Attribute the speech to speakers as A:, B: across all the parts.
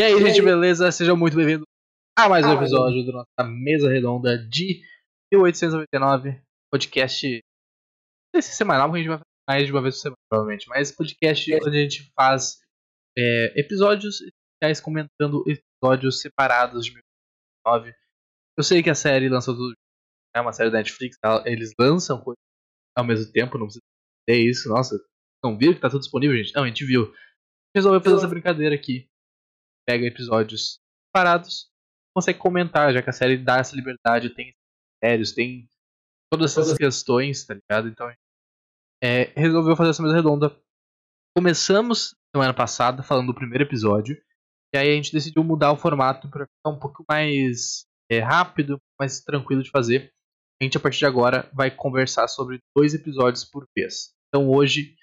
A: E aí, gente, beleza? Sejam muito bem-vindos a mais um episódio da nossa mesa redonda de 1899, podcast. Não sei se é semanal, porque a gente vai fazer mais de uma vez por semana, provavelmente. Mas podcast onde a gente faz é, episódios especiais comentando episódios separados de 1899. Eu sei que a série lançou tudo. É uma série da Netflix, eles lançam coisas ao mesmo tempo, não precisa ter isso. Nossa, não viram que tá tudo disponível, gente? Não, a gente viu. Resolveu fazer essa brincadeira aqui pega episódios parados, consegue comentar, já que a série dá essa liberdade, tem sérios, tem todas essas questões, tá ligado? Então, é, resolveu fazer essa mesa redonda. Começamos semana passada falando do primeiro episódio, e aí a gente decidiu mudar o formato para ficar um pouco mais é, rápido, mais tranquilo de fazer. A gente, a partir de agora, vai conversar sobre dois episódios por vez. Então, hoje,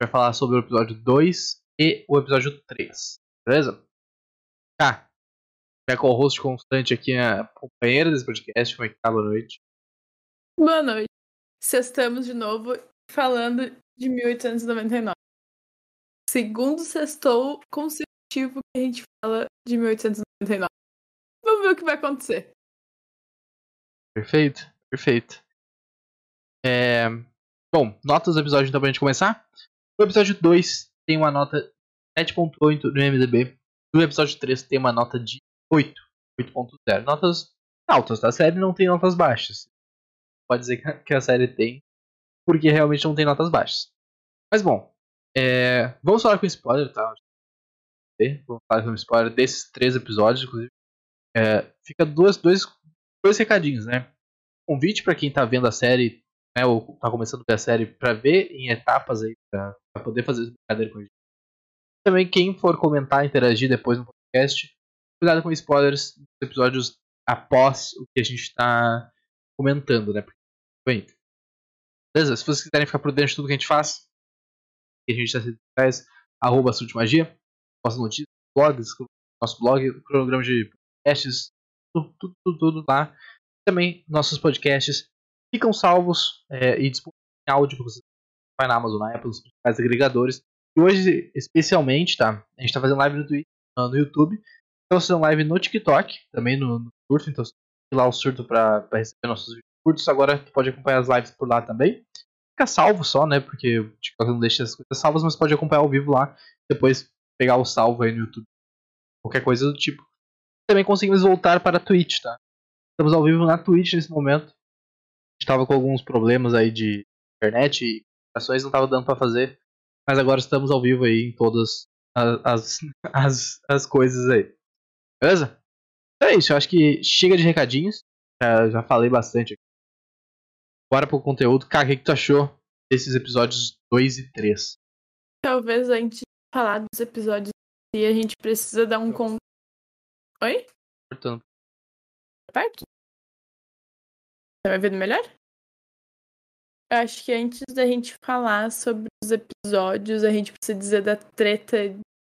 A: vai falar sobre o episódio 2 e o episódio 3. Beleza? Tá. Minha co-host constante aqui, a companheira desse podcast, como é que tá? Boa noite.
B: Boa noite. Sextamos de novo falando de 1899. Segundo sextou consecutivo que a gente fala de 1899. Vamos ver o que vai acontecer.
A: Perfeito, perfeito. É... Bom, notas do episódio então pra gente começar. O episódio 2 tem uma nota 7.8 no MDB no episódio 3 tem uma nota de 8. 8.0. Notas altas, tá? A série não tem notas baixas. Pode dizer que a série tem, porque realmente não tem notas baixas. Mas bom, é... vamos falar com spoiler, tá? Vamos falar com spoiler desses três episódios, inclusive. É... Fica duas, dois, dois recadinhos, né? Convite para quem tá vendo a série, né, ou tá começando a ver a série, para ver em etapas aí, pra, poder fazer essa brincadeira com a gente também quem for comentar, interagir depois no podcast, cuidado com spoilers dos episódios após o que a gente está comentando, né? Bem, beleza? Se vocês quiserem ficar por dentro de tudo que a gente faz, que a gente está faz, arroba Magia, posta notícias, blogs, nosso blog, cronograma de podcasts, tudo, tudo, tudo, tudo lá. Também nossos podcasts ficam salvos é, e disponíveis em áudio para você vai na Amazon, na Apple, nos principais agregadores. E hoje, especialmente, tá? A gente tá fazendo live no, Twitter, no YouTube. Estamos fazendo live no TikTok, também no, no Surto. Então, lá o Surto pra, pra receber nossos vídeos curtos. Agora, tu pode acompanhar as lives por lá também. Fica salvo só, né? Porque o TikTok não deixa as coisas salvas, mas pode acompanhar ao vivo lá. Depois pegar o salvo aí no YouTube. Qualquer coisa do tipo. Também conseguimos voltar para a Twitch, tá? Estamos ao vivo na Twitch nesse momento. A gente tava com alguns problemas aí de internet e ações não tava dando para fazer mas agora estamos ao vivo aí em todas as, as, as coisas aí. Beleza? Então é isso, eu acho que chega de recadinhos. Já, já falei bastante aqui. Bora pro conteúdo. Cara, o que, que tu achou desses episódios 2 e 3?
B: Talvez antes de falar dos episódios e a gente precisa dar um con... Oi?
A: Portanto.
B: Perto? Tá me vendo melhor? Acho que antes da gente falar sobre os episódios, a gente precisa dizer da treta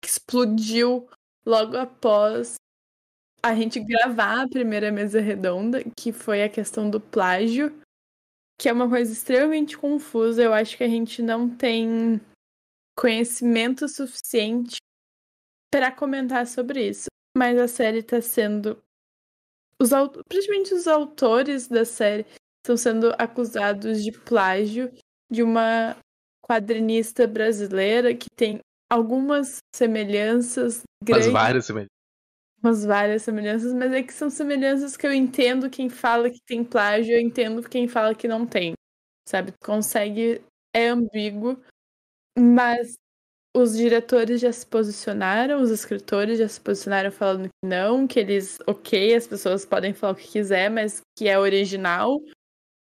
B: que explodiu logo após a gente gravar a primeira mesa redonda, que foi a questão do plágio, que é uma coisa extremamente confusa. Eu acho que a gente não tem conhecimento suficiente para comentar sobre isso. Mas a série está sendo. Os, principalmente os autores da série estão sendo acusados de plágio de uma quadrinista brasileira que tem algumas semelhanças
A: grandes. Mas várias semelhanças.
B: Umas várias semelhanças, mas é que são semelhanças que eu entendo quem fala que tem plágio, eu entendo quem fala que não tem. Sabe? Consegue. É ambíguo, mas os diretores já se posicionaram, os escritores já se posicionaram falando que não, que eles, ok, as pessoas podem falar o que quiser, mas que é original.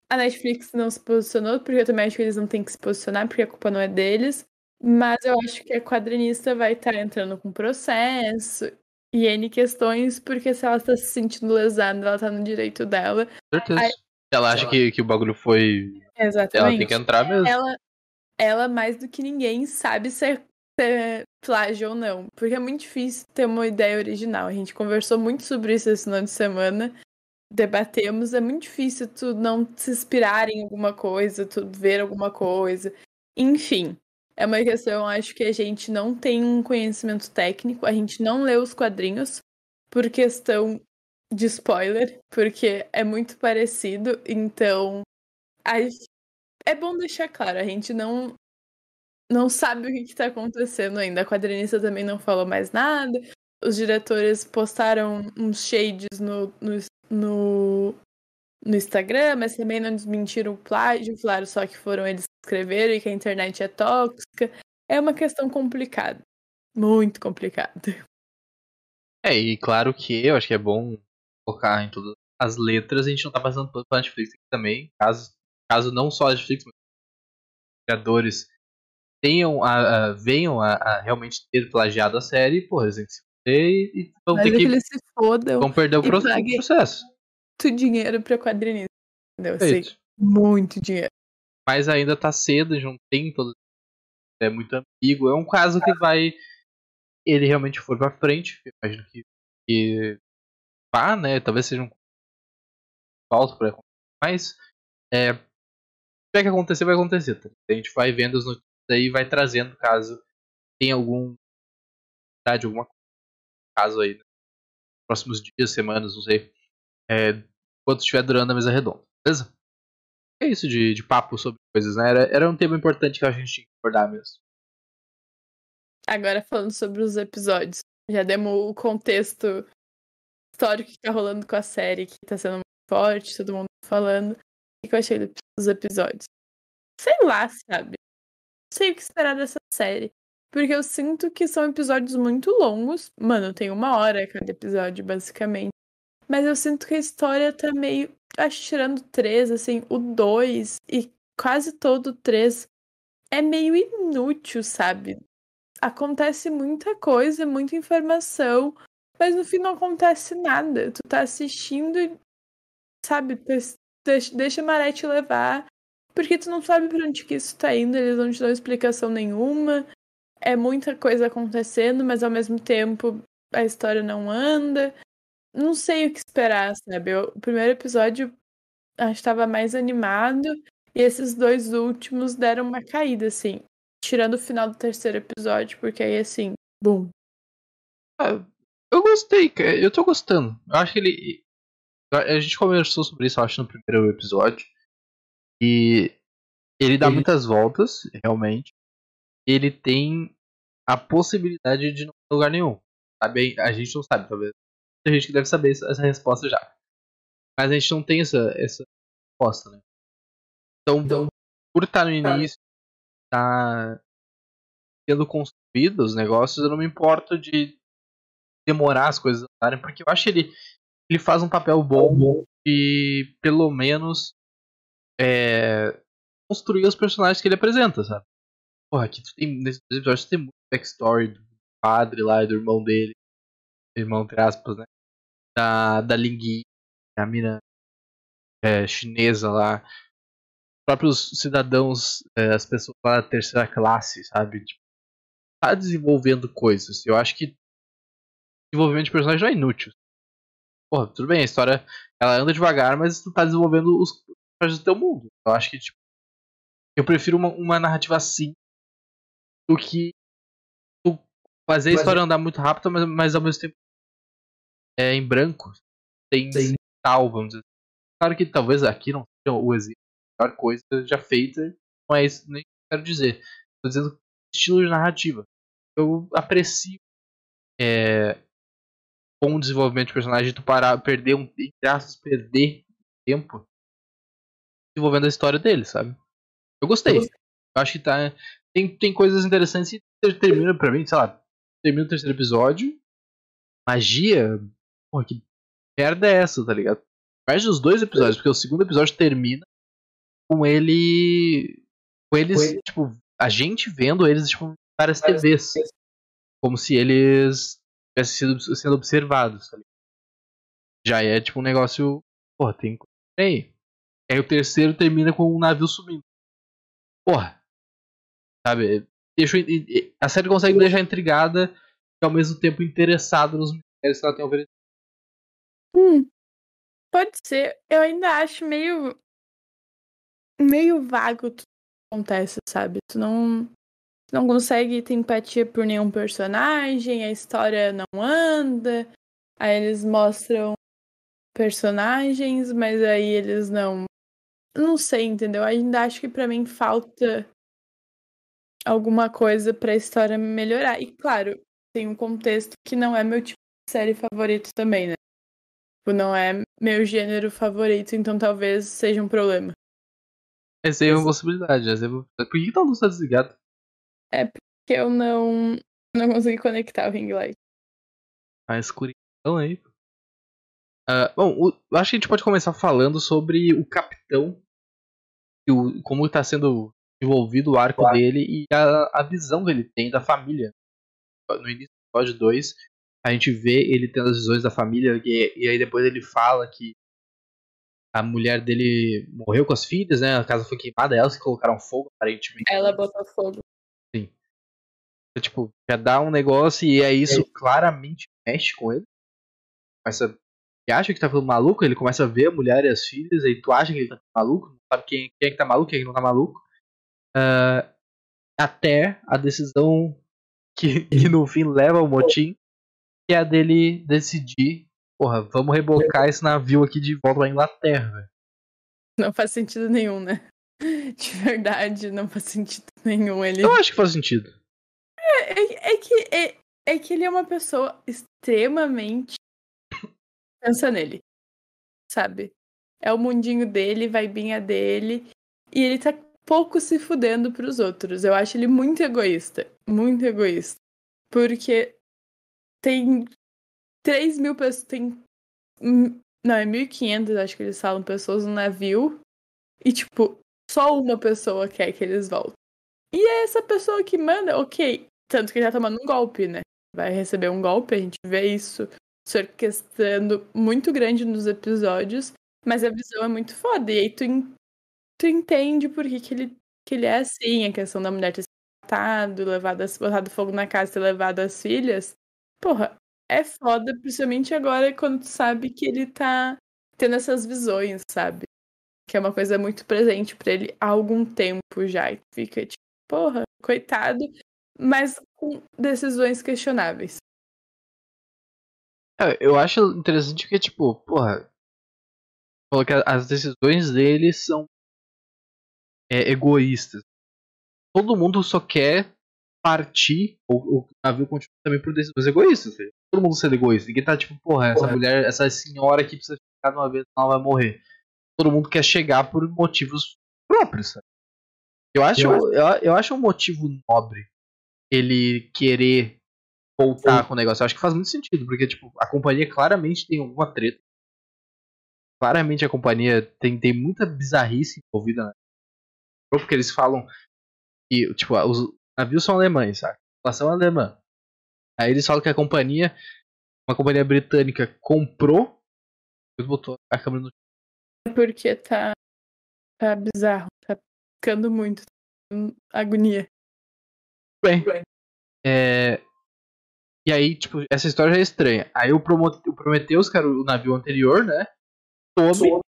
B: A Netflix não se posicionou, porque eu também acho que eles não têm que se posicionar, porque a culpa não é deles. Mas eu acho que a quadrinista vai estar tá entrando com processo e N questões, porque se ela está se sentindo lesada, ela está no direito dela.
A: Certeza. Aí... Ela acha que, que o bagulho foi.
B: Exatamente.
A: Ela tem que entrar mesmo.
B: Ela, ela mais do que ninguém, sabe se é plágio ou não. Porque é muito difícil ter uma ideia original. A gente conversou muito sobre isso esse ano de semana debatemos, é muito difícil tu não se inspirar em alguma coisa, tu ver alguma coisa. Enfim, É uma questão, acho que a gente não tem um conhecimento técnico, a gente não lê os quadrinhos por questão de spoiler, porque é muito parecido, então é bom deixar claro, a gente não não sabe o que está acontecendo ainda. A quadrinista também não falou mais nada. Os diretores postaram uns shades no, no, no, no Instagram, mas também não desmentiram o plágio, falaram só que foram eles que escreveram e que a internet é tóxica. É uma questão complicada. Muito complicada.
A: É, e claro que eu acho que é bom colocar em todas as letras, a gente não tá passando pelo Netflix aqui também, caso, caso não só a Netflix, mas criadores tenham a, a venham a, a, realmente ter plagiado a série, pô, eles têm que se e, e vão
B: Mas
A: ter
B: é
A: que,
B: que eles se fodam
A: vão perder o processo.
B: Muito dinheiro pra quadrinista. Entendeu? Sei, muito dinheiro.
A: Mas ainda tá cedo, não tem todo. É muito ambíguo. É um caso que vai. Ele realmente for pra frente. Imagino que, que vá, né? Talvez seja um falso pra mas é, se tiver que acontecer, vai acontecer. Tá? A gente vai vendo as notícias aí vai trazendo caso tenha algum alguma caso aí, próximos dias, semanas, não sei, é, enquanto estiver durando a mesa redonda, beleza? É isso de, de papo sobre coisas, né? Era, era um tema importante que a gente tinha que abordar mesmo.
B: Agora falando sobre os episódios, já demos o contexto histórico que tá rolando com a série, que tá sendo muito forte, todo mundo falando. O que eu achei dos episódios? Sei lá, sabe? sei o que esperar dessa série. Porque eu sinto que são episódios muito longos. Mano, tem uma hora cada episódio, basicamente. Mas eu sinto que a história tá meio. Acho tirando três, assim, o dois e quase todo o três é meio inútil, sabe? Acontece muita coisa, muita informação, mas no fim não acontece nada. Tu tá assistindo e, sabe, deixa, deixa a maré te levar porque tu não sabe pra onde que isso tá indo, eles não te dão explicação nenhuma. É muita coisa acontecendo, mas ao mesmo tempo a história não anda. Não sei o que esperar, sabe? Eu, o primeiro episódio acho que estava mais animado. E esses dois últimos deram uma caída, assim. Tirando o final do terceiro episódio, porque aí, assim, bum.
A: Ah, eu gostei, cara. Eu tô gostando. Eu acho que ele. A gente conversou sobre isso, eu acho, no primeiro episódio. E ele dá ele... muitas voltas, realmente. Ele tem a possibilidade de não ir lugar nenhum. Sabe? A gente não sabe, talvez. Tem gente que deve saber essa resposta já. Mas a gente não tem essa, essa resposta, né? Então, então por estar no início, tá sendo construído os negócios, eu não me importo de demorar as coisas a andarem, porque eu acho que ele, ele faz um papel bom e pelo menos é, construir os personagens que ele apresenta, sabe? Porra, aqui tem, nesse episódio tem muito backstory do padre lá e do irmão dele. Irmão, entre aspas, né? Da, da Lingui, a mina é, chinesa lá. Os próprios cidadãos, é, as pessoas lá da terceira classe, sabe? Tipo, tá desenvolvendo coisas. Eu acho que desenvolvimento de personagem não é inútil. Porra, tudo bem, a história ela anda devagar, mas tu tá desenvolvendo os do teu mundo. Eu acho que, tipo, eu prefiro uma, uma narrativa assim do que fazer a história andar muito rápido, mas, mas ao mesmo tempo é em branco. Tem tal, vamos dizer. Claro que talvez aqui não seja o exemplo, a melhor coisa já feita, não é isso nem que eu quero dizer. Estou dizendo estilo de narrativa. Eu aprecio é, bom desenvolvimento de personagem, tu parar, perder um, aspas, perder tempo desenvolvendo a história dele, sabe? Eu gostei. Eu acho que tá. Tem, tem coisas interessantes e termina pra mim, sei lá, termina o terceiro episódio. Magia. Porra, que merda é essa, tá ligado? Mais dos dois episódios, porque o segundo episódio termina com ele. Com eles, Foi. tipo, a gente vendo eles, tipo, várias TVs. Como se eles tivessem sido sendo observados, tá ligado? Já é, tipo, um negócio. Porra, tem. Aí. Aí o terceiro termina com um navio sumindo. Porra. Sabe? Deixa, a série consegue me deixar intrigada e ao mesmo tempo interessado nos mistérios que ela tem oferecido.
B: Hum. Pode ser. Eu ainda acho meio. meio vago tudo que acontece, sabe? Tu não. não consegue ter empatia por nenhum personagem, a história não anda. Aí eles mostram personagens, mas aí eles não. Não sei, entendeu? Ainda acho que para mim falta alguma coisa pra história melhorar. E claro, tem um contexto que não é meu tipo de série favorito também, né? Tipo, não é meu gênero favorito, então talvez seja um problema.
A: Essa é uma possibilidade. Essa é... Por que tá a luz tá desligada?
B: É porque eu não, não consegui conectar o ring light.
A: A escuridão aí. Uh, bom, o, acho que a gente pode começar falando sobre o capitão e o, como está sendo desenvolvido o arco claro. dele e a, a visão que ele tem da família. No início do episódio 2, a gente vê ele tendo as visões da família e, e aí depois ele fala que a mulher dele morreu com as filhas, né? A casa foi queimada, elas que colocaram fogo, aparentemente.
B: Ela botou fogo.
A: Sim. Então, tipo, já dá um negócio e aí isso é. claramente mexe com ele. Começa. Ele acha que tá ficando maluco, ele começa a ver a mulher e as filhas, aí tu acha que ele tá maluco, não sabe quem, quem é que tá maluco, quem é que não tá maluco. Uh, até a decisão que, que no fim leva ao motim, que é a dele decidir Porra, vamos rebocar esse navio aqui de volta pra Inglaterra, velho.
B: Não faz sentido nenhum, né? De verdade, não faz sentido nenhum. Ele...
A: Eu acho que faz sentido.
B: É, é, é que, é, é que ele é uma pessoa extremamente. Pensa nele. Sabe? É o mundinho dele, vai a dele. E ele tá pouco se fudendo pros outros. Eu acho ele muito egoísta. Muito egoísta. Porque tem 3 mil pessoas. Tem. Não, é 1.500, acho que eles falam, pessoas no navio. E, tipo, só uma pessoa quer que eles voltem. E é essa pessoa que manda, ok. Tanto que ele tá tomando um golpe, né? Vai receber um golpe, a gente vê isso se orquestrando muito grande nos episódios. Mas a visão é muito foda. E aí tu, tu entende por que, que, ele, que ele é assim, a questão da mulher ter se matado, levado, botado fogo na casa, ter levado as filhas. Porra, é foda, principalmente agora quando tu sabe que ele tá tendo essas visões, sabe? Que é uma coisa muito presente para ele há algum tempo já. E fica tipo, porra, coitado, mas com decisões questionáveis.
A: É, eu acho interessante que, tipo, porra, que as decisões dele são é, egoístas. Todo mundo só quer partir, ou o navio continua também por decisões egoístas. Todo mundo sendo egoísta. Ninguém tá tipo, porra, essa porra. mulher, essa senhora aqui precisa ficar de uma vez, senão ela vai morrer. Todo mundo quer chegar por motivos próprios, sabe? Eu acho, eu, eu, eu acho um motivo nobre ele querer voltar Sim. com o negócio. Eu acho que faz muito sentido, porque tipo, a companhia claramente tem alguma treta. Claramente a companhia tem, tem muita bizarrice envolvida, né? Porque eles falam que, tipo, os, navios são alemães, sabe? População alemã. Aí eles falam que a companhia, uma companhia britânica, comprou. Depois botou a câmera no.
B: É porque tá. Tá bizarro. Tá ficando muito. Agonia.
A: Bem. É. E aí, tipo, essa história já é estranha. Aí o, Prometheus, que era o navio anterior, né? Some.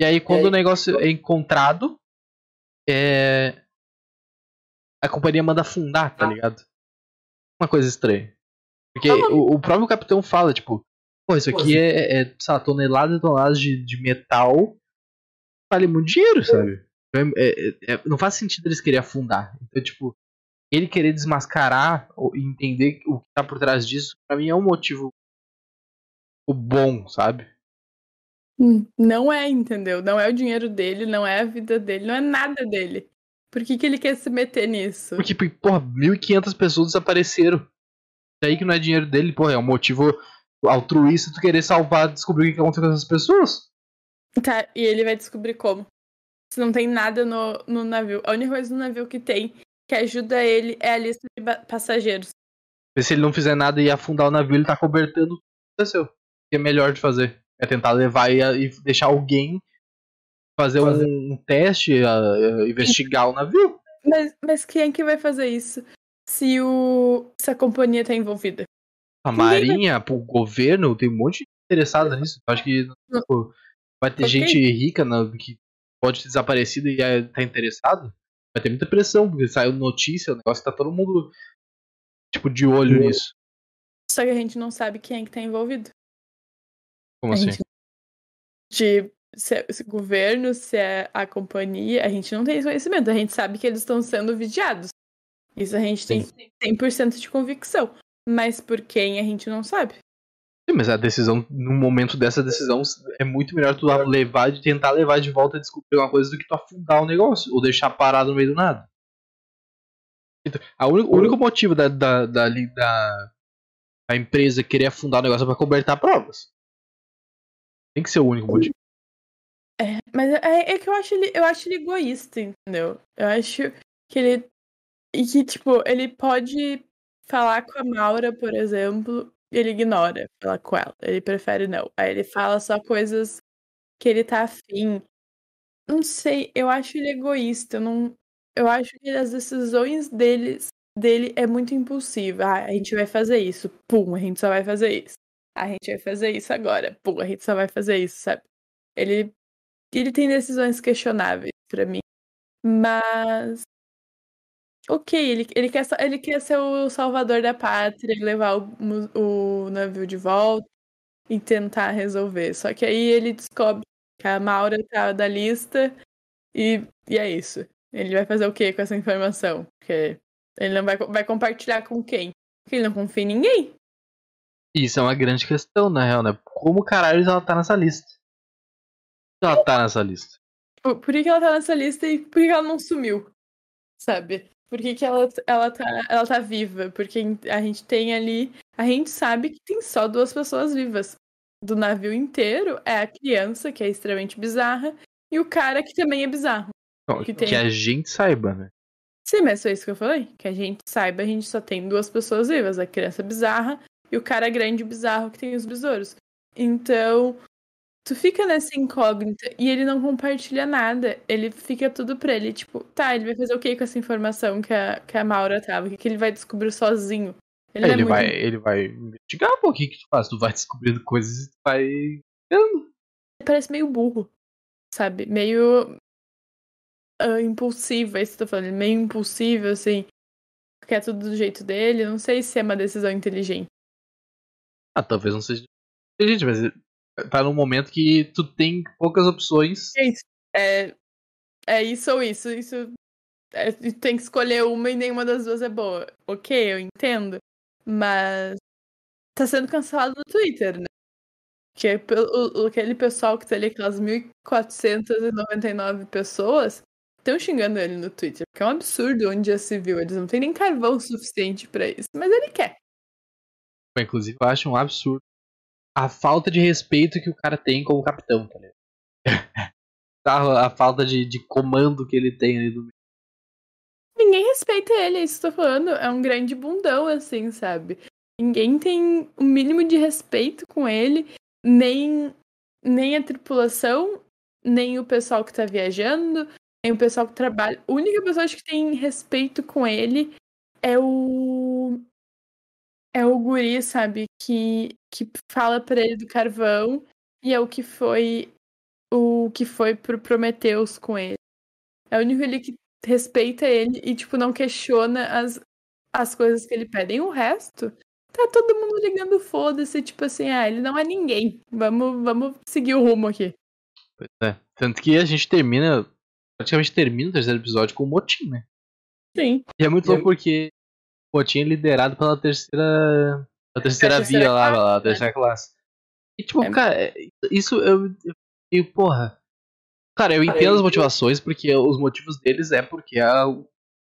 A: E aí, quando o negócio é encontrado, é a companhia manda afundar, tá ah. ligado? Uma coisa estranha. Porque o, o, próprio capitão fala, tipo, pô, isso aqui é, é, sei lá, toneladas e toneladas de, de metal. Vale muito dinheiro, sabe? É, é, é, não faz sentido eles quererem afundar. Então, tipo, ele querer desmascarar e entender o que tá por trás disso, pra mim é um motivo o bom, sabe?
B: Não é, entendeu? Não é o dinheiro dele, não é a vida dele, não é nada dele. Por que, que ele quer se meter nisso?
A: Porque, porra, 1.500 pessoas desapareceram. Daí que não é dinheiro dele, porra, é um motivo altruísta tu querer salvar, descobrir o que aconteceu com essas pessoas.
B: Tá, e ele vai descobrir como. Se não tem nada no, no navio. A única coisa no navio que tem que ajuda ele é a lista de passageiros.
A: Se ele não fizer nada e afundar o navio, ele tá cobertando o que aconteceu. O que é melhor de fazer? É tentar levar e, e deixar alguém fazer, fazer. Um, um, teste, uh, investigar o navio.
B: Mas, mas quem é que vai fazer isso se, o, se a companhia tá envolvida?
A: A Marinha, vai... o governo, tem um monte de interessado nisso. Acho que tipo, vai ter okay. gente rica que pode ter desaparecido e tá interessado. vai ter muita pressão, porque saiu notícia, o negócio tá todo mundo, tipo, de olho nisso.
B: Só que a gente não sabe quem é que tá envolvido.
A: Como
B: A
A: assim?
B: gente- De se é se governo, se é a companhia, a gente não tem esse conhecimento. A gente sabe que eles estão sendo vigiados. Isso a gente tem 100% de convicção. Mas por quem a gente não sabe.
A: Sim, mas a decisão, no momento dessa decisão, é muito melhor tu levar, de tentar levar de volta e descobrir uma coisa do que tu afundar o negócio, ou deixar parado no meio do nada. Então, a uni- o único motivo da, da, da, da, da empresa querer afundar o negócio é pra cobertar provas. Tem que ser o único motivo.
B: Mas é, é que eu acho, ele, eu acho ele egoísta, entendeu? Eu acho que ele. E que, tipo, ele pode falar com a Maura, por exemplo, ele ignora falar com ela. Ele prefere não. Aí ele fala só coisas que ele tá afim. Não sei, eu acho ele egoísta. Eu, não, eu acho que as decisões deles, dele é muito impulsiva. Ah, a gente vai fazer isso. Pum, a gente só vai fazer isso. A gente vai fazer isso agora. Pum, a gente só vai fazer isso, sabe? Ele ele tem decisões questionáveis pra mim. Mas. Ok, ele, ele, quer, ele quer ser o salvador da pátria, levar o, o navio de volta e tentar resolver. Só que aí ele descobre que a Maura tá da lista e, e é isso. Ele vai fazer o que com essa informação? Porque ele não vai, vai compartilhar com quem? Porque ele não confia em ninguém.
A: Isso é uma grande questão, na real, né? Como caralho ela tá nessa lista? Ela tá nessa lista.
B: Por, por que, que ela tá nessa lista e por que, que ela não sumiu? Sabe? Por que, que ela, ela, tá, ela tá viva? Porque a gente tem ali. A gente sabe que tem só duas pessoas vivas. Do navio inteiro é a criança, que é extremamente bizarra, e o cara que também é bizarro.
A: Não,
B: Que
A: que,
B: tem-
A: a gente saiba, né?
B: Sim, mas foi isso que eu falei. Que a gente saiba, a gente só tem duas pessoas vivas, a criança bizarra e o cara grande bizarro que tem os besouros. Então, tu fica nessa incógnita e ele não compartilha nada. Ele fica tudo pra ele, tipo, tá, ele vai fazer o que com essa informação que a, que a Maura tava? O que, que ele vai descobrir sozinho?
A: Ele,
B: é muito-
A: vai, ele vai investigar, pô, o que tu faz? Tu vai descobrindo coisas e tu vai.
B: Ele parece meio burro, sabe? Meio ah, impulsivo, é isso que eu tô falando. Ele é Meio impulsivo, assim. Quer tudo do jeito dele. Não sei se é uma decisão inteligente.
A: Ah, talvez não seja inteligente, mas tá num momento que tu tem poucas opções.
B: É isso. É, é isso ou isso. Isso é, tem que escolher uma e nenhuma das duas é boa. Ok, eu entendo. Mas tá sendo cancelado no Twitter, né? Que é pe- o- o- aquele pessoal que tá ali, aquelas 1.499 pessoas, estão xingando ele no Twitter. Porque é um absurdo onde já se viu. Eles não têm nem carvão suficiente pra isso. Mas ele quer.
A: Inclusive, eu acho um absurdo a falta de respeito que o cara tem como capitão, tá ligado? A falta de, de comando que ele tem ali do meio.
B: Ninguém respeita ele, é isso que eu tô falando. É um grande bundão, assim, sabe? Ninguém tem o mínimo de respeito com ele, nem, nem a tripulação, nem o pessoal que tá viajando, nem o pessoal que trabalha. A única pessoa acho que tem respeito com ele é o. É o guri, sabe? Que, que fala pra ele do carvão e é o que foi. O que foi pro Prometheus com ele. É o único ele que respeita ele e, tipo, não questiona as, as coisas que ele pede. O resto, tá todo mundo ligando foda-se, tipo assim, ah, ele não é ninguém. Vamos, vamos seguir o rumo aqui.
A: Pois é. Tanto que a gente termina. Praticamente termina o terceiro episódio com o motim, né?
B: Sim.
A: E é muito
B: E
A: louco porque é liderado pela terceira. A terceira
B: terceira
A: via lá,
B: classe,
A: lá, a
B: né?
A: terceira classe. E tipo,
B: É.
A: cara, é- isso eu. e, porra. Cara, eu entendo as motivações, porque os motivos deles é porque é o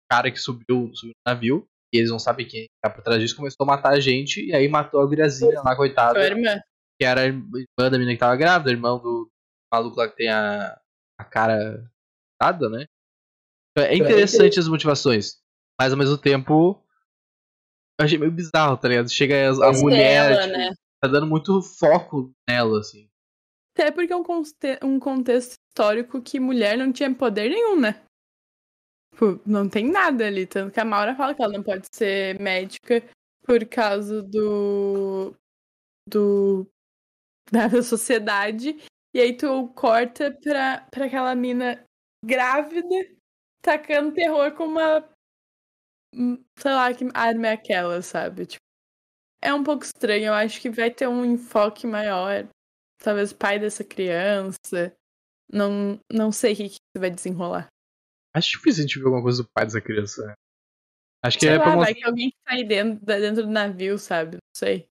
A: cara que subiu, subiu no navio, e eles não sabem quem tá por trás disso, começou a matar a gente, e aí matou a guriazinha lá, coitada, que era a irmã da menina que tava grávida, irmão do maluco lá que tem a, a cara nada, né? É interessante as motivações, mas ao mesmo tempo eu achei meio bizarro, tá ligado? Chega a, a mulher,
B: Dela,
A: tipo,
B: né?
A: tá dando muito foco nela, assim.
B: Até porque é um, conte- um contexto histórico que mulher não tinha poder nenhum, né? Tipo, não tem nada ali. Tanto que a Maura fala que ela não pode ser médica por causa do. do. da sociedade. E aí tu corta pra, pra aquela mina grávida tacando terror com uma. Hum, Sei lá que arma é aquela, sabe? Tipo, é um pouco estranho. Eu acho que vai ter um enfoque maior. Talvez o pai dessa criança. Não, não sei o que, que vai desenrolar.
A: Acho difícil a gente ver alguma coisa do pai dessa criança. né? Acho que
B: Sei
A: é
B: lá,
A: pra
B: vai
A: mostrar.
B: que alguém que tá aí dentro, dentro do navio, sabe? Não sei.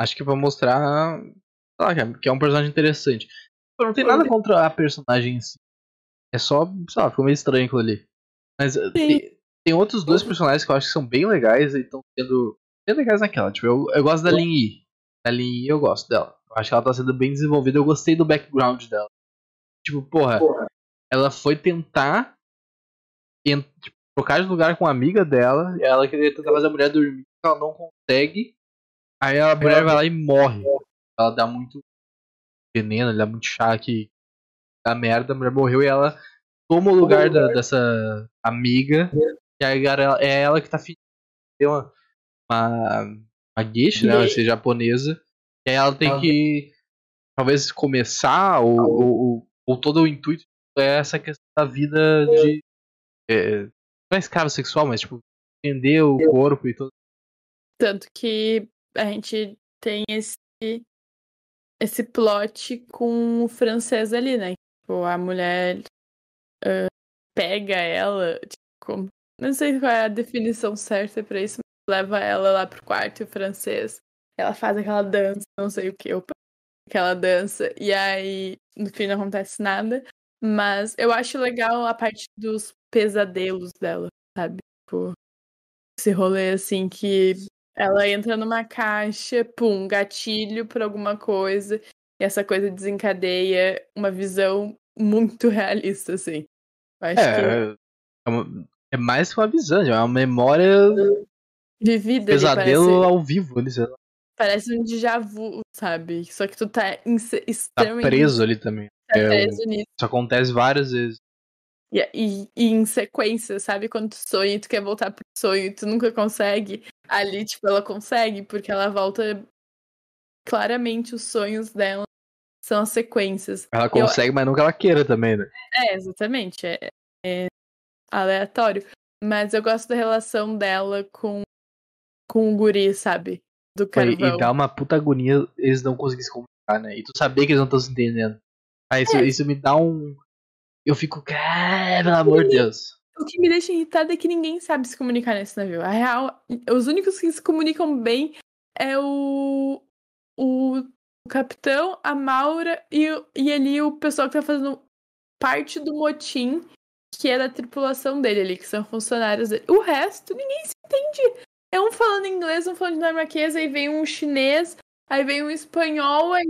A: Acho que é pra mostrar. sei lá, que é- um personagem interessante. Eu não tem nada contra a personagem em si. É só, sei lá, ficou meio estranho aquilo ali. Mas eh, tem, outros dois personagens que eu acho que são bem legais e estão sendo bem legais naquela. Tipo, eu, eu gosto da Lin Yi. A Lin Yi eu gosto dela. Eu acho que ela tá sendo bem desenvolvida. Eu gostei do background dela. Tipo, porra, ela foi tentar en- tipo, trocar de lugar com uma amiga dela. E ela queria tentar fazer a mulher dormir. Ela não consegue. Aí a mulher vai lá e morre. Ela dá muito veneno, ela dá muito chá que dá merda. A mulher morreu e ela toma o lugar da- dessa amiga. E aí é ela que tá fingindo uma, uma, uma geisha, né? Ela ser japonesa. E aí ela tem que talvez começar, ou, ou, ou- todo o intuito é essa questão da vida de. É, não é escravo sexual, mas tipo, entender o corpo e tudo.
B: Tanto que a gente tem esse, esse plot com o francês ali, né? Tipo, a mulher ah, pega ela, tipo, como- não sei qual é a definição certa pra isso, mas leva ela lá pro quarto e o francês. Ela faz aquela dança, não sei o que, opa, aquela dança, e aí no fim não acontece nada. Mas eu acho legal a parte dos pesadelos dela, sabe? Tipo, esse rolê assim que ela entra numa caixa, pum, gatilho por alguma coisa, e essa coisa desencadeia uma visão muito realista, assim. Eu acho que
A: É, é, uma- é mais que uma visão, é uma memória
B: vivida
A: pesadelo
B: parece,
A: ao vivo ali, sei lá.
B: parece um déjà vu, sabe? Só que tu tá
A: Tá
B: extremamente
A: preso ali também.
B: tá
A: É,
B: preso nisso.
A: Isso acontece várias vezes.
B: E, e- e em sequência, sabe? Quando tu sonha e tu quer voltar pro sonho e tu nunca consegue, ali, tipo, ela consegue, porque ela volta. Claramente, os sonhos dela são as sequências.
A: Ela consegue, mas não que ela queira também, né?
B: É, exatamente. É, é aleatório. Mas eu gosto da relação dela com, com o guri, sabe? Do carvão.
A: e dá uma puta agonia eles não conseguirem se comunicar, né? E tu saber que eles não estão se entendendo. Aí isso,
B: É.
A: isso me dá um. Eu fico, cara, pelo amor de Deus.
B: O que me deixa irritada é que ninguém sabe se comunicar nesse navio. A real, os únicos que se comunicam bem é o, o, o capitão, a Maura e, e ali o pessoal que tá fazendo parte do motim, que é da tripulação dele ali, que são funcionários dele. O resto, ninguém se entende. É um falando inglês, um falando dinamarquês, aí vem um chinês, aí vem um espanhol, aí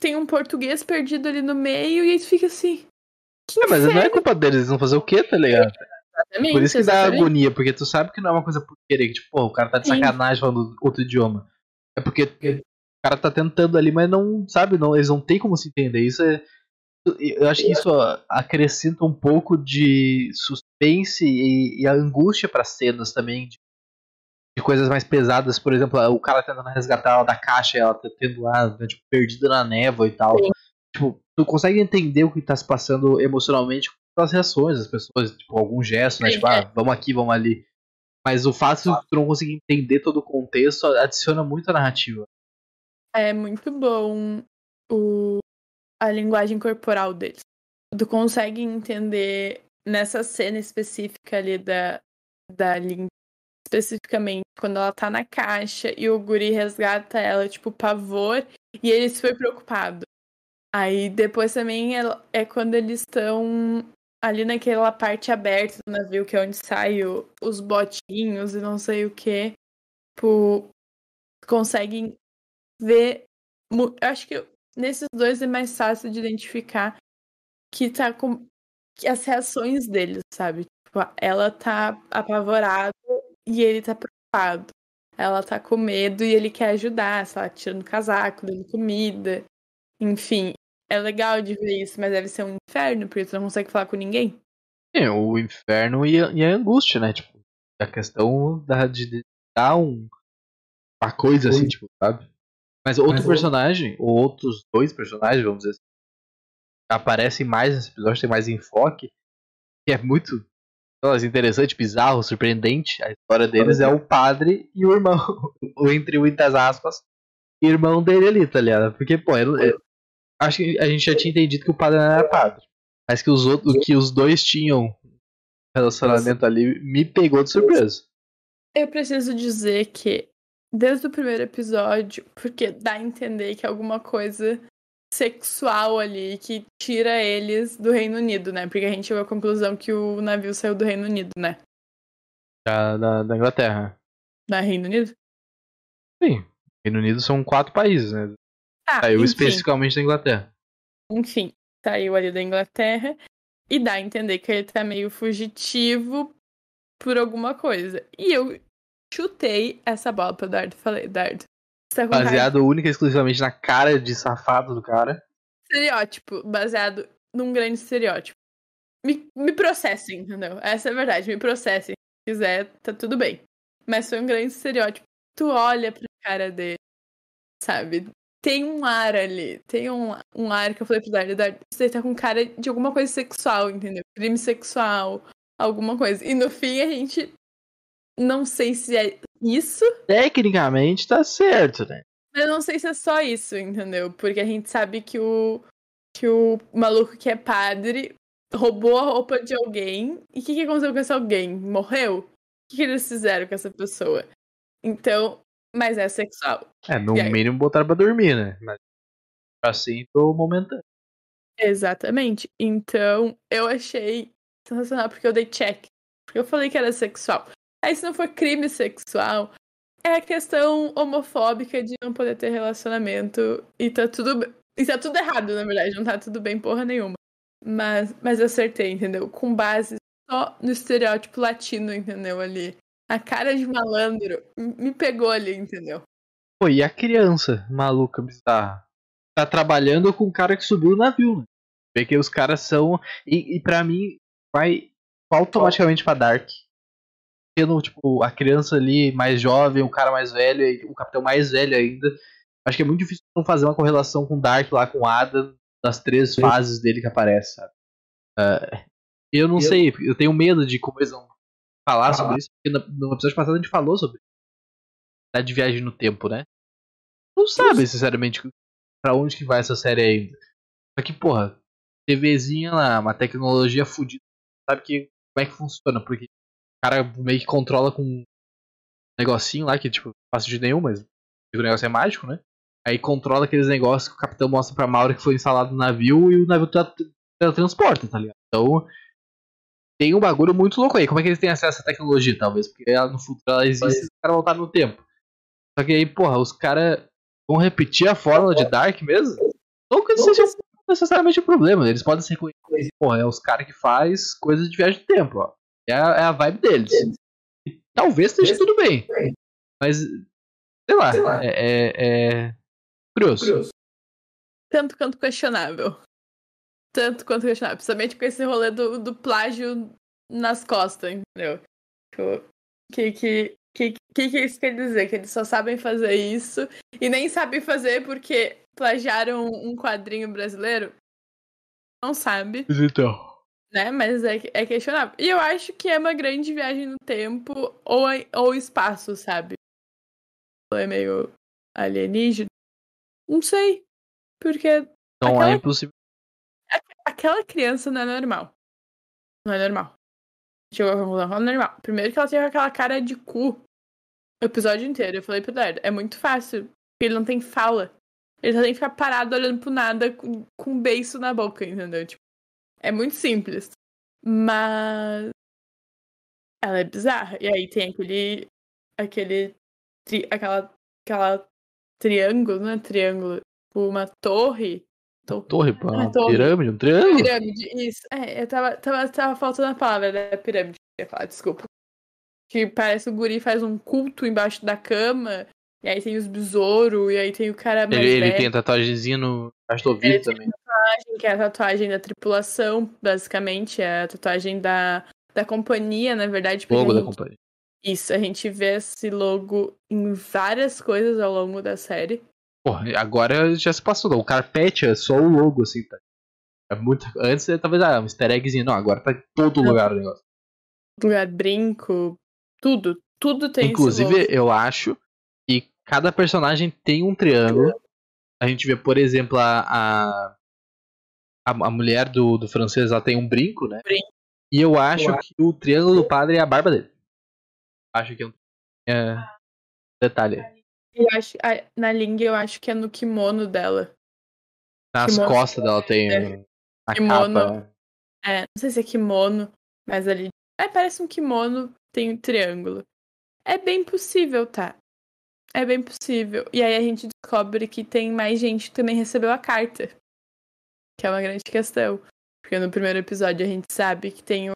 B: tem um português perdido ali no meio, e aí fica assim.
A: É, mas não é culpa deles, eles vão fazer o quê, tá ligado?
B: exatamente,
A: Por isso que dá
B: exatamente.
A: agonia, porque tu sabe que não é uma coisa por querer, que tipo, pô, o cara tá de
B: Sim.
A: sacanagem falando outro idioma. É porque o cara tá tentando ali, mas não, sabe, não, eles não tem como se entender. Isso é. Eu acho que isso acrescenta um pouco de suspense e, e a angústia para cenas também, de, de coisas mais pesadas. Por exemplo, o cara tentando resgatar ela da caixa, ela tá tendo lá, né, tipo, perdida na névoa e tal.
B: Sim.
A: Tipo, tu consegue entender o que tá se passando emocionalmente com as reações das pessoas, tipo, algum gesto, né?
B: Sim,
A: Tipo,
B: é.
A: ah, vamos aqui, vamos ali. Mas o fato de tu não conseguir entender todo o contexto adiciona muito a narrativa.
B: É muito bom o, a linguagem corporal deles. Tu consegue entender nessa cena específica ali da, da Lin, especificamente quando ela tá na caixa e o guri resgata ela, tipo, pavor, e ele se foi preocupado. Aí depois também é, é quando eles estão ali naquela parte aberta do navio, que é onde saem os botinhos e não sei o que. Tipo, conseguem ver. Eu acho que nesses dois é mais fácil de identificar que tá com que as reações deles, sabe? Tipo, ela tá apavorada e ele tá preocupado. Ela tá com medo e ele quer ajudar, sei lá, tirando casaco, dando comida. Enfim, é legal de ver isso, mas deve ser um inferno, porque tu não consegue falar com ninguém.
A: É, o inferno e a, e a angústia, né? Tipo, a questão da, de dar um, uma coisa assim, tipo, sabe? Mas outro
C: Mas
A: personagem, ou outros dois personagens, vamos dizer assim, aparecem mais nesse episódio, tem mais enfoque, que é muito interessante, bizarro, surpreendente. A história deles é o padre e o irmão. O entre muitas aspas, irmão dele ali, tá ligado? Porque, pô, eu, eu, acho que a gente já tinha entendido que o padre não era padre. Mas que os outros, que os dois tinham relacionamento ali me pegou de surpresa.
B: Eu preciso dizer que desde o primeiro episódio, porque dá a entender que é alguma coisa sexual ali que tira eles do Reino Unido, né? Porque a gente chegou à conclusão que o navio saiu do Reino Unido, né?
A: Da, da, da Inglaterra.
B: Da Reino Unido?
A: Sim. Reino Unido são quatro países, né?
B: Ah,
A: Saiu
B: enfim.
A: especificamente da Inglaterra.
B: Enfim, saiu ali da Inglaterra e dá a entender que ele tá meio fugitivo por alguma coisa. E eu chutei essa bola pro Dardo falei, Dardo, tá
A: Baseado única e exclusivamente na cara de safado do cara.
B: estereótipo, baseado num grande estereótipo. Me, me processem, entendeu? Essa é a verdade, me processem. Se quiser, tá tudo bem. Mas foi um grande estereótipo. Tu olha pra cara dele, sabe? Tem um ar ali, tem um, um ar que eu falei pro Dardo, Dardo, você tá com cara de alguma coisa sexual, entendeu? Crime sexual, alguma coisa. E no fim a gente não sei se é isso,
A: Tecnicamente tá certo, né?
B: mas eu não sei se é só isso, entendeu? Porque a gente sabe que o que o maluco que é padre roubou a roupa de alguém. E o que, que aconteceu com esse alguém? Morreu? O que, que eles fizeram com essa pessoa? Então, mas é sexual.
A: É, no
B: aí?
A: mínimo botaram pra dormir, né? Mas assim tô momentâneo.
B: Exatamente. Então, eu achei sensacional porque eu dei check. Porque eu falei que era sexual. Aí, se não for crime sexual, é a questão homofóbica de não poder ter relacionamento e tá tudo. E tá tudo errado, na verdade. Não tá tudo bem porra nenhuma. Mas, mas eu acertei, entendeu? Com base só no estereótipo latino, entendeu? Ali. A cara de malandro me pegou ali, entendeu?
A: Pô, e a criança maluca, bizarra? Tá trabalhando com o cara que subiu o navio, né? Vê que os caras são. E, e pra mim, vai automaticamente pra Dark. Tendo, tipo, a criança ali mais jovem, o cara mais velho, e o capitão mais velho ainda. Acho que é muito difícil não fazer uma correlação com Dark lá, com Adam, das três
C: Sim.
A: fases dele que aparece, sabe? Ah, eu não
C: Eu-
A: sei, eu tenho medo de como eles vão falar sobre isso, porque no, episódio passado a gente falou sobre a de viagem no tempo, né? Não sabe, sinceramente, pra onde que vai essa série ainda. Só que, porra, TVzinha lá, uma tecnologia fodida, sabe que como é que funciona, porque cara meio que controla com um negocinho lá que, tipo, não faz sentido nenhum, mas o negócio é mágico, né? Aí controla aqueles negócios que o capitão mostra pra Maura que foi instalado no navio e o navio tra- teletransporta, tá ligado? Então, tem um bagulho muito louco aí. Como é que eles têm acesso a essa tecnologia, talvez? Porque ela, no futuro ela existe e os caras voltaram no tempo. Só que aí, porra, os caras vão repetir a fórmula de Dark mesmo? Não que isso seja necessariamente o problema. Eles podem ser reconhecidos, porra, é os caras que faz coisas de viagem no tempo, ó. É a, é a vibe deles. E talvez esteja tudo bem. Mas, sei lá,
C: Sei lá.
A: é, é, é curioso.
C: Curioso.
B: Tanto quanto questionável. Tanto quanto questionável. Principalmente com esse rolê do, do plágio nas costas, entendeu? Tipo, Que que, que, que que isso quer dizer? Que eles só sabem fazer isso e nem sabem fazer porque plagiaram um quadrinho brasileiro? Não sabe,
A: então.
B: Né? Mas é, é questionável. E eu acho que é uma grande viagem no tempo ou, ou espaço, sabe? É meio alienígena? Não sei. Porque
A: Não
B: Aquela-
A: é impossível.
B: aquela criança não é normal. Não é normal. Chegou à conclusão, não é normal. Primeiro que ela tem aquela cara de cu o episódio inteiro. Eu falei pro Dardo, é muito fácil. Porque ele não tem fala. Ele só tem que ficar parado olhando pro nada com, com um beiço na boca, entendeu? Tipo, é muito simples. Mas ela é bizarra. E aí tem aquele. aquele. tri- aquela. aquela triângulo, não é triângulo? Tipo, uma torre. To-
A: Torre,
B: Ah,
A: uma
B: torre.
A: pirâmide, um triângulo.
B: Pirâmide, isso. É, eu tava, tava, tava faltando a palavra da pirâmide eu ia falar, desculpa. Que parece que o guri faz um culto embaixo da cama, e aí tem os besouros, e aí tem o cara mais
A: Ele, ele tem a tatuagemzinha no
B: tem
A: também.
B: que é a tatuagem da tripulação, basicamente, é a tatuagem da, da companhia, na verdade.
A: Logo
B: a
A: da
B: gente-
A: companhia.
B: Isso, a gente vê esse logo em várias coisas ao longo da série.
A: Porra, agora já se passou. não. O carpete é só o logo, assim, tá? É muito... Antes talvez ah, um easter eggzinho. Não, agora tá em todo
B: Não.
A: lugar o negócio.
B: lugar, brinco, tudo. Tudo tem
A: Inclusive, eu acho cada personagem tem um triângulo. A gente vê, por exemplo, a, a, a mulher do, do francês, ela tem um brinco, né?
B: Brinco.
A: E eu acho que o triângulo do padre é a barba dele. Acho que é um é, detalhe.
B: Eu acho, na língua eu acho que é no kimono dela.
A: Nas kimono, costas dela tem é, a kimono, capa.
B: É, não sei se é kimono, mas ali. É, parece um kimono, tem um triângulo. É bem possível, tá? É bem possível. E aí a gente descobre que tem mais gente que também recebeu a carta. Que é uma grande questão. Porque no primeiro episódio a gente sabe que tem o,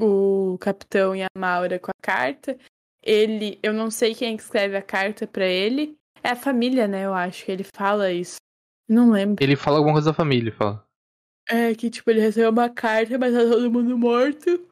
B: o capitão e a Maura com a carta. Ele, eu não sei quem é que escreve a carta para ele. É a família, né? Eu acho que ele fala isso. Não lembro.
A: Ele fala alguma coisa da família, fala.
B: É que, tipo, ele recebeu uma carta, mas tá todo mundo morto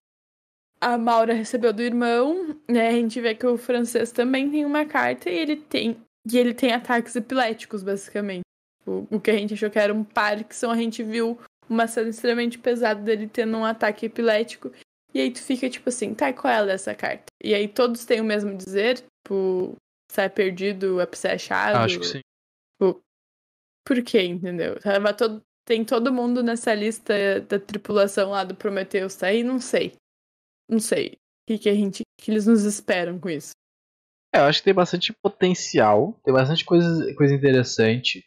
B: a Maura recebeu do irmão, né? A gente vê que o francês também tem uma carta e ele tem. E ele tem ataques epiléticos, basicamente. O, o que a gente achou que era um Parkinson, a gente viu uma cena extremamente pesada dele tendo um ataque epilético. E aí tu fica tipo assim, tá, qual é ela dessa carta? E aí todos têm o mesmo dizer, tipo, se é perdido, é pra ser achado.
A: Acho que sim.
B: Tipo, por quê, entendeu? Tava todo, tem todo mundo nessa lista da tripulação lá do Prometheus, tá aí? Não sei não sei o que, que a gente que eles nos esperam com isso.
A: É, eu acho que tem bastante potencial, tem bastante coisa, coisa interessante.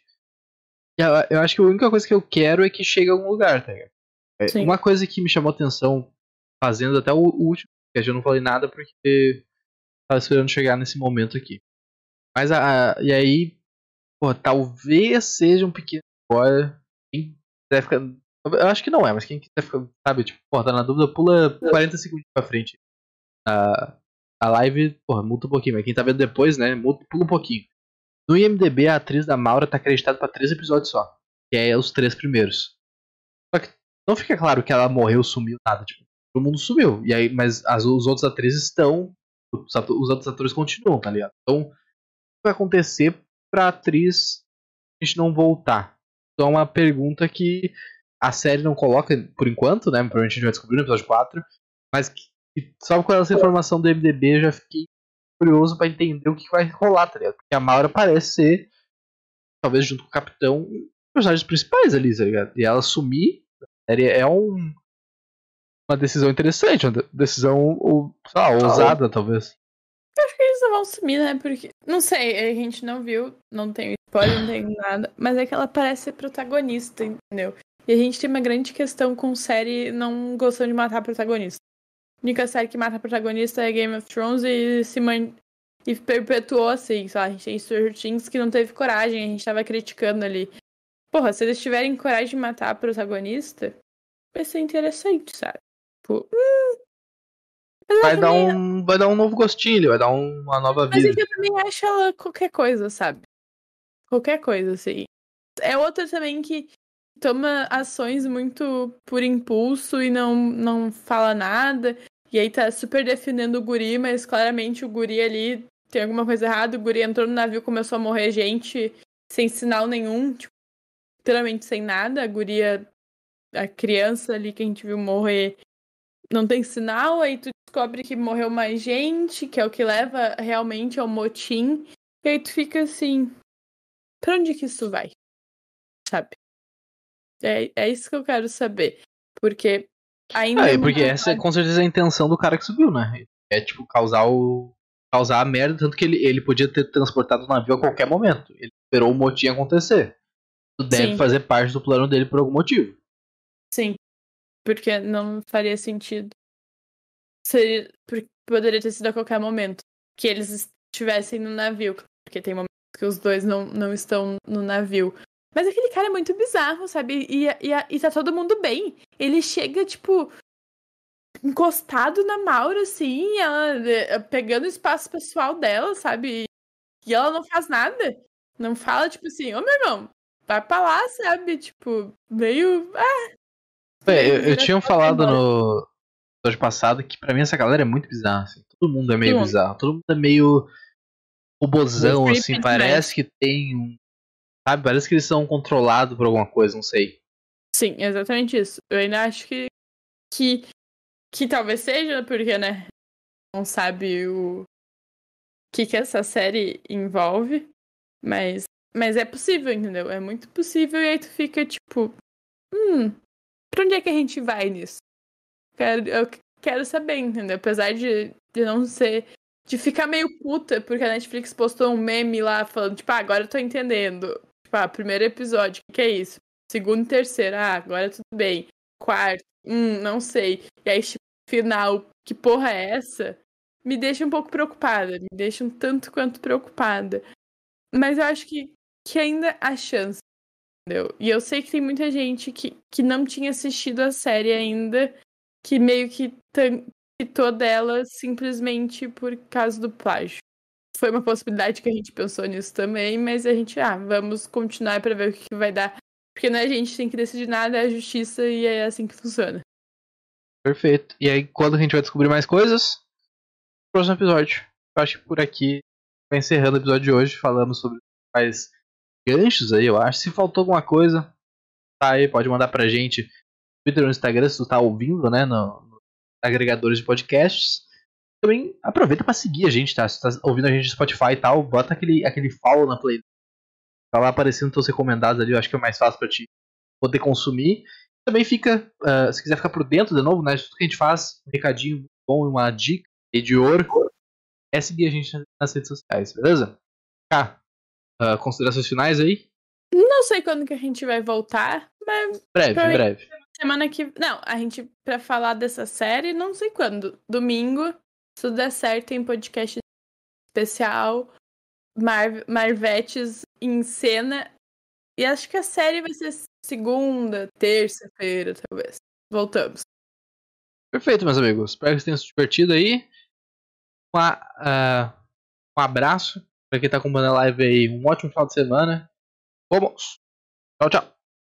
A: Eu, eu acho que a única coisa que eu quero é que chegue a algum lugar, tá ligado? É, uma coisa que me chamou atenção fazendo até o, o último, que eu não falei nada porque tava esperando chegar nesse momento aqui. Mas a, a e aí, pô, talvez seja um pequeno spoiler. Quem quiser ficar eu acho que não é, mas quem quiser sabe, tipo, porra, tá na dúvida, pula 40 segundos pra frente. A, a live, porra, muda um pouquinho, mas quem tá vendo depois, né, pula um pouquinho. No IMDB, a atriz da Maura tá acreditada pra três episódios só. Que é os três primeiros. Só que não fica claro que ela morreu, sumiu, nada. Tipo, todo mundo sumiu. E aí, mas as, os outros atrizes estão. Os, os outros atores continuam, tá ligado? Então, o que vai acontecer pra atriz a gente não voltar? Então é uma pergunta que a série não coloca, por enquanto, né? Provavelmente a gente vai descobrir no episódio 4. Mas que, só com essa informação do MDB eu já fiquei curioso para entender o que vai rolar, tá ligado? Porque a Maura parece ser, talvez junto com o Capitão, um dos personagens principais ali, tá ligado? E ela sumir série é um, uma decisão interessante, uma decisão, ou, sei lá, ousada, talvez.
B: Eu acho que eles não vão sumir, né? Porque, não sei, a gente não viu, não tem spoiler, não tem nada, mas é que ela parece ser protagonista, entendeu? E a gente tem uma grande questão com série não gostando de matar protagonista. A única série que mata protagonista é Game of Thrones e se man... e perpetuou assim, sei lá, a gente tem Stranger Things que não teve coragem, a gente tava criticando ali. Porra, se eles tiverem coragem de matar a protagonista, vai ser interessante, sabe? Tipo, hum...
A: Vai dar, um, vai dar um novo gostinho, vai dar um, uma nova vida. Mas é
B: que eu também acho ela qualquer coisa, sabe? Qualquer coisa, assim. É outra também que toma ações muito por impulso e não, não fala nada. E aí tá super defendendo o guri, mas claramente o guri ali tem alguma coisa errada. O guri entrou no navio começou a morrer gente sem sinal nenhum, tipo, literalmente sem nada. A guria, a criança ali que a gente viu morrer, não tem sinal. Aí tu descobre que morreu mais gente, que é o que leva realmente ao motim. E aí tu fica assim, pra onde que isso vai? Sabe? É, é isso que eu quero saber. Porque ainda.
A: Ah, é porque essa é com certeza a intenção do cara que subiu, né? É tipo causar o. causar a merda, tanto que ele, ele podia ter transportado o navio a qualquer momento. Ele esperou o motim acontecer. Isso deve Sim. fazer parte do plano dele por algum motivo.
B: Sim. Porque não faria sentido. Seria, poderia ter sido a qualquer momento que eles estivessem no navio. Porque tem momentos que os dois não, não estão no navio. Mas aquele cara é muito bizarro, sabe? E, e, e tá todo mundo bem. Ele chega, tipo, encostado na Maura, assim, ela eh, pegando o espaço pessoal dela, sabe? E ela não faz nada. Não fala, tipo assim, ô meu irmão, vai pra lá, sabe? Tipo, meio. Ah,
A: é, eu, eu tinha falado no episódio passado que pra mim essa galera é muito bizarra, assim. Todo mundo é meio todo bizarro. Todo mundo é meio robozão, assim. Parece que tem um Sabe? Parece que eles são controlados por alguma coisa, não sei.
B: Sim, exatamente isso. Eu ainda acho que, que que talvez seja, porque, né? Não sabe o que, que essa série envolve. Mas, mas é possível, entendeu? É muito possível. E aí tu fica tipo. Hum, pra onde é que a gente vai nisso? Quero, eu quero saber, entendeu? Apesar de, de não ser. De ficar meio puta, porque a Netflix postou um meme lá falando, tipo, ah, agora eu tô entendendo. Tipo, ah, primeiro episódio, o que, é isso? Segundo e terceiro, ah, agora tudo bem. Quarto, hum, não sei. E aí, tipo, final, que porra é essa? Me deixa um pouco preocupada, me deixa um tanto quanto preocupada. Mas eu acho que, que ainda há chance, entendeu? E eu sei que tem muita gente que, que não tinha assistido a série ainda, que meio que citou dela simplesmente por causa do plágio. Foi uma possibilidade que a gente pensou nisso também, mas a gente, ah, vamos continuar para ver o que vai dar. Porque não é a gente tem que decidir nada, é a justiça e é assim que funciona.
A: Perfeito. E aí, quando a gente vai descobrir mais coisas? Próximo episódio. Eu acho que por aqui vai encerrando o episódio de hoje. Falamos sobre mais ganchos aí, eu acho. Se faltou alguma coisa, tá aí, pode mandar pra gente Twitter ou Instagram se tu tá ouvindo, né? No, no agregadores de podcasts. Também aproveita para seguir a gente, tá? Se tá ouvindo a gente no Spotify e tal, bota aquele, aquele follow na playlist. Tá lá aparecendo teus recomendados ali, eu acho que é mais fácil para ti poder consumir. Também fica, uh, se quiser ficar por dentro de novo, né? Tudo que a gente faz, um recadinho bom, uma dica de ouro, é seguir a gente nas redes sociais, beleza? Cá, uh, considerações finais aí?
B: Não sei quando que a gente vai voltar, mas.
A: Breve, breve.
B: Semana que. Não, a gente, pra falar dessa série, não sei quando. Domingo, se tudo der certo, tem podcast especial. Mar... Marvetes em cena. E acho que a série vai ser segunda, terça-feira, talvez. Voltamos.
A: Perfeito, meus amigos. Espero que vocês tenham se divertido aí. Um, uh, um abraço para quem tá acompanhando a live aí. Um ótimo final de semana. Vamos! Tchau, tchau!